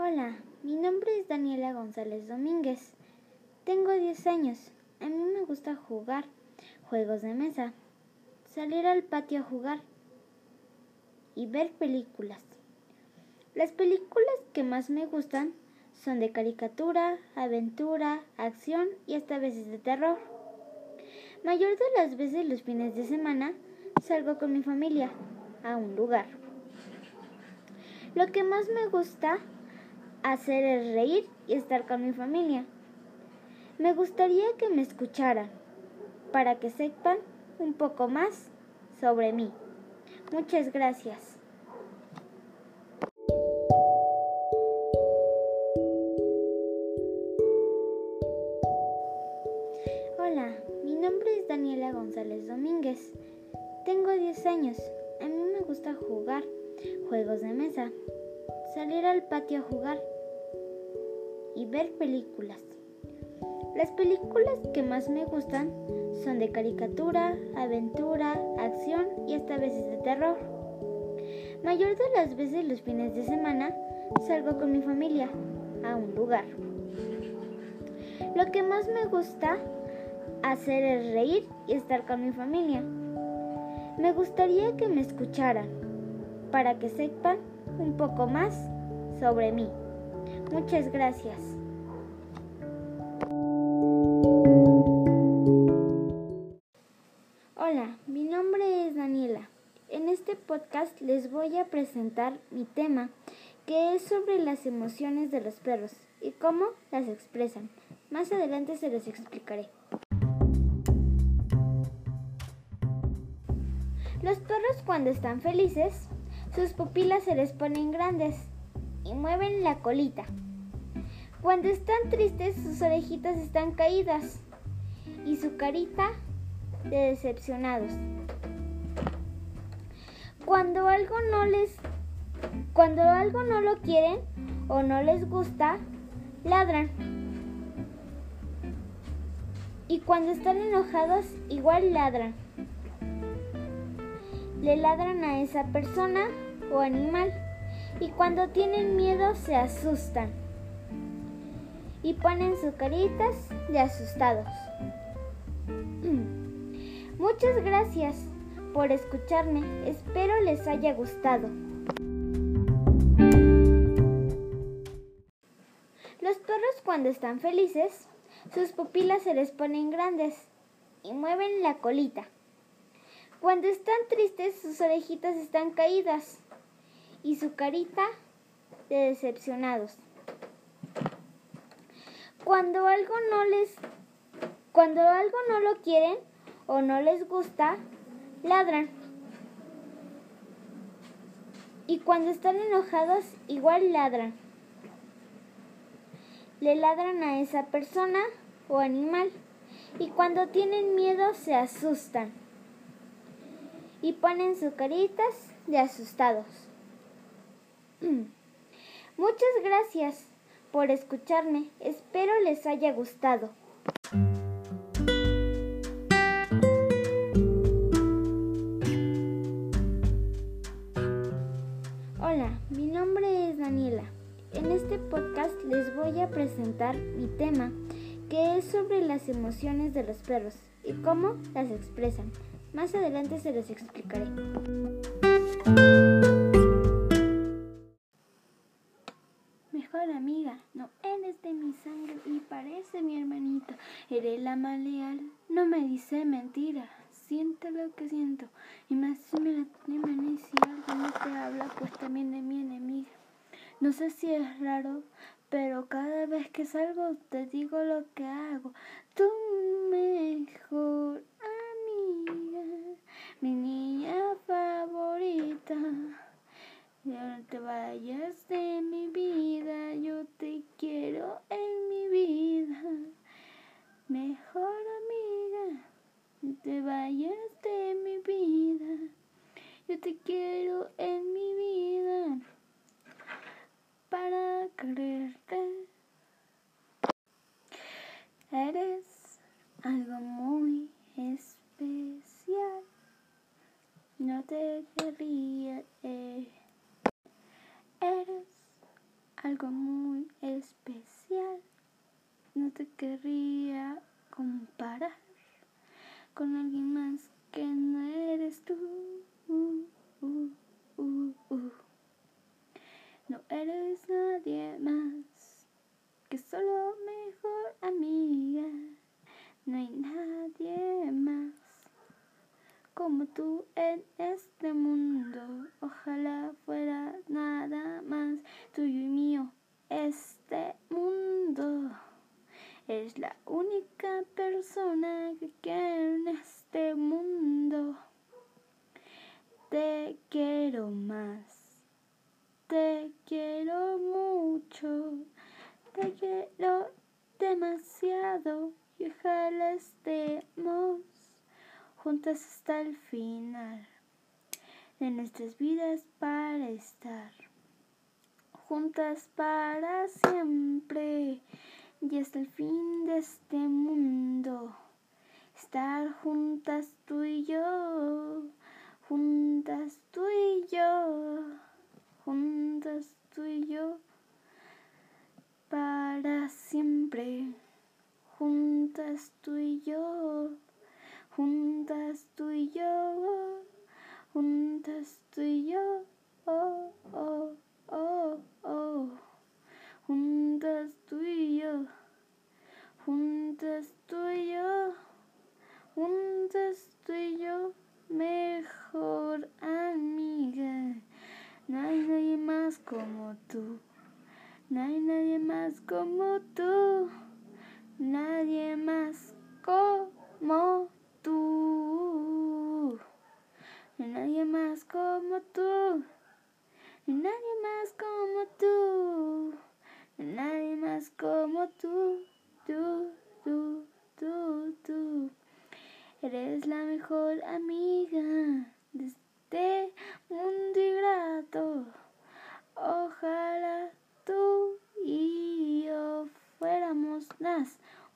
Hola, mi nombre es Daniela González Domínguez. Tengo 10 años. A mí me gusta jugar juegos de mesa, salir al patio a jugar y ver películas. Las películas que más me gustan son de caricatura, aventura, acción y hasta veces de terror. Mayor de las veces los fines de semana salgo con mi familia a un lugar. Lo que más me gusta hacer es reír y estar con mi familia. Me gustaría que me escucharan para que sepan un poco más sobre mí. Muchas gracias. Hola, mi nombre es Daniela González Domínguez. Tengo 10 años. A mí me gusta jugar juegos de mesa, salir al patio a jugar y ver películas. Las películas que más me gustan son de caricatura, aventura, acción y hasta veces de terror. Mayor de las veces los fines de semana salgo con mi familia a un lugar. Lo que más me gusta hacer es reír y estar con mi familia. Me gustaría que me escucharan para que sepan un poco más sobre mí. Muchas gracias. Hola, mi nombre es Daniela. En este podcast les voy a presentar mi tema, que es sobre las emociones de los perros y cómo las expresan. Más adelante se los explicaré. Los perros cuando están felices, sus pupilas se les ponen grandes mueven la colita. Cuando están tristes, sus orejitas están caídas y su carita de decepcionados. Cuando algo no les cuando algo no lo quieren o no les gusta, ladran. Y cuando están enojados, igual ladran le ladran a esa persona o animal y cuando tienen miedo se asustan y ponen sus caritas de asustados. Muchas gracias por escucharme, espero les haya gustado. Los perros cuando están felices, sus pupilas se les ponen grandes y mueven la colita. Cuando están tristes, sus orejitas están caídas y su carita de decepcionados. Cuando algo no les cuando algo no lo quieren o no les gusta, ladran. Y cuando están enojados, igual ladran. Le ladran a esa persona o animal. Y cuando tienen miedo, se asustan y ponen sus caritas de asustados. Muchas gracias por escucharme, espero les haya gustado. Hola, mi nombre es Daniela. En este podcast les voy a presentar mi tema, que es sobre las emociones de los perros y cómo las expresan. Más adelante se los explicaré. Amiga, no eres de mi sangre y parece mi hermanito. Eres la más leal, no me dice mentira. Siento lo que siento y más si me la y si algo no te habla, pues también de mi enemiga. No sé si es raro, pero cada vez que salgo te digo lo que hago. Tú mejor mi niña favorita. Ya no te vayas de mi vida, yo te quiero en mi vida. Mejor amiga, no te vayas de mi vida, yo te quiero en mi vida. Para quererte, eres algo muy especial no te querría. Eh. Eres algo muy especial. No te querría comparar con alguien más que no eres tú. Uh, uh, uh, no eres nadie más que solo mejor amiga. No hay nadie más como tú en este mundo. Ojalá fuera nada más tuyo y mío. Este mundo es la única persona que quiero en este mundo. Te quiero más, te quiero mucho, te quiero demasiado y ojalá estemos juntas hasta el final de nuestras vidas para estar juntas para siempre y hasta el fin de este mundo. Estar juntas tú y yo, juntas tú y yo, juntas tú y yo, para siempre. Juntas tú y yo, juntas tú y yo, juntas tú y yo, oh, oh, oh, oh. Juntas tú y yo, juntas tú y yo, juntas tú y yo, mejor amiga. No hay nadie más como tú, no hay nadie más como tú, nadie más como tú, nadie más como tú, nadie más como tú. Nadie más como tú, tú, tú, tú, tú. Eres la mejor amiga de este mundo ingrato. Ojalá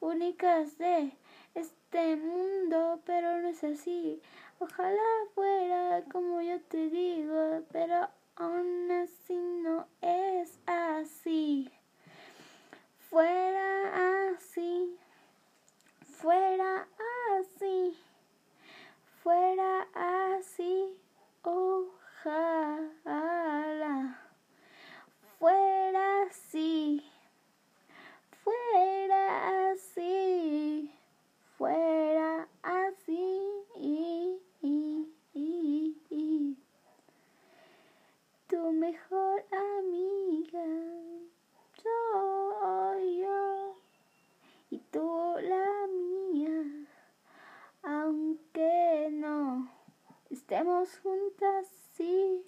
únicas de este mundo, pero no es así. Ojalá fuera como yo te digo, pero aún así no es así fuera así, fuera así, fuera así, ojalá, fuera así, fuera así, fuera así, y, tu mejor amiga soy yo y tú la mía, aunque no estemos juntas, sí,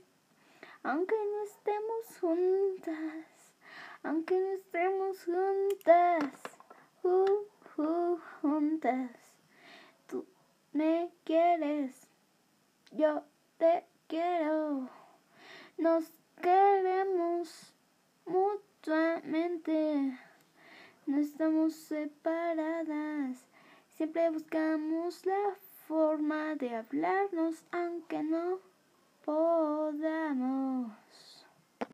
aunque no estemos juntas, aunque no estemos juntas, uh, juntas, tú me quieres, yo te quiero, nos queremos mucho Actualmente no estamos separadas. Siempre buscamos la forma de hablarnos aunque no for them all.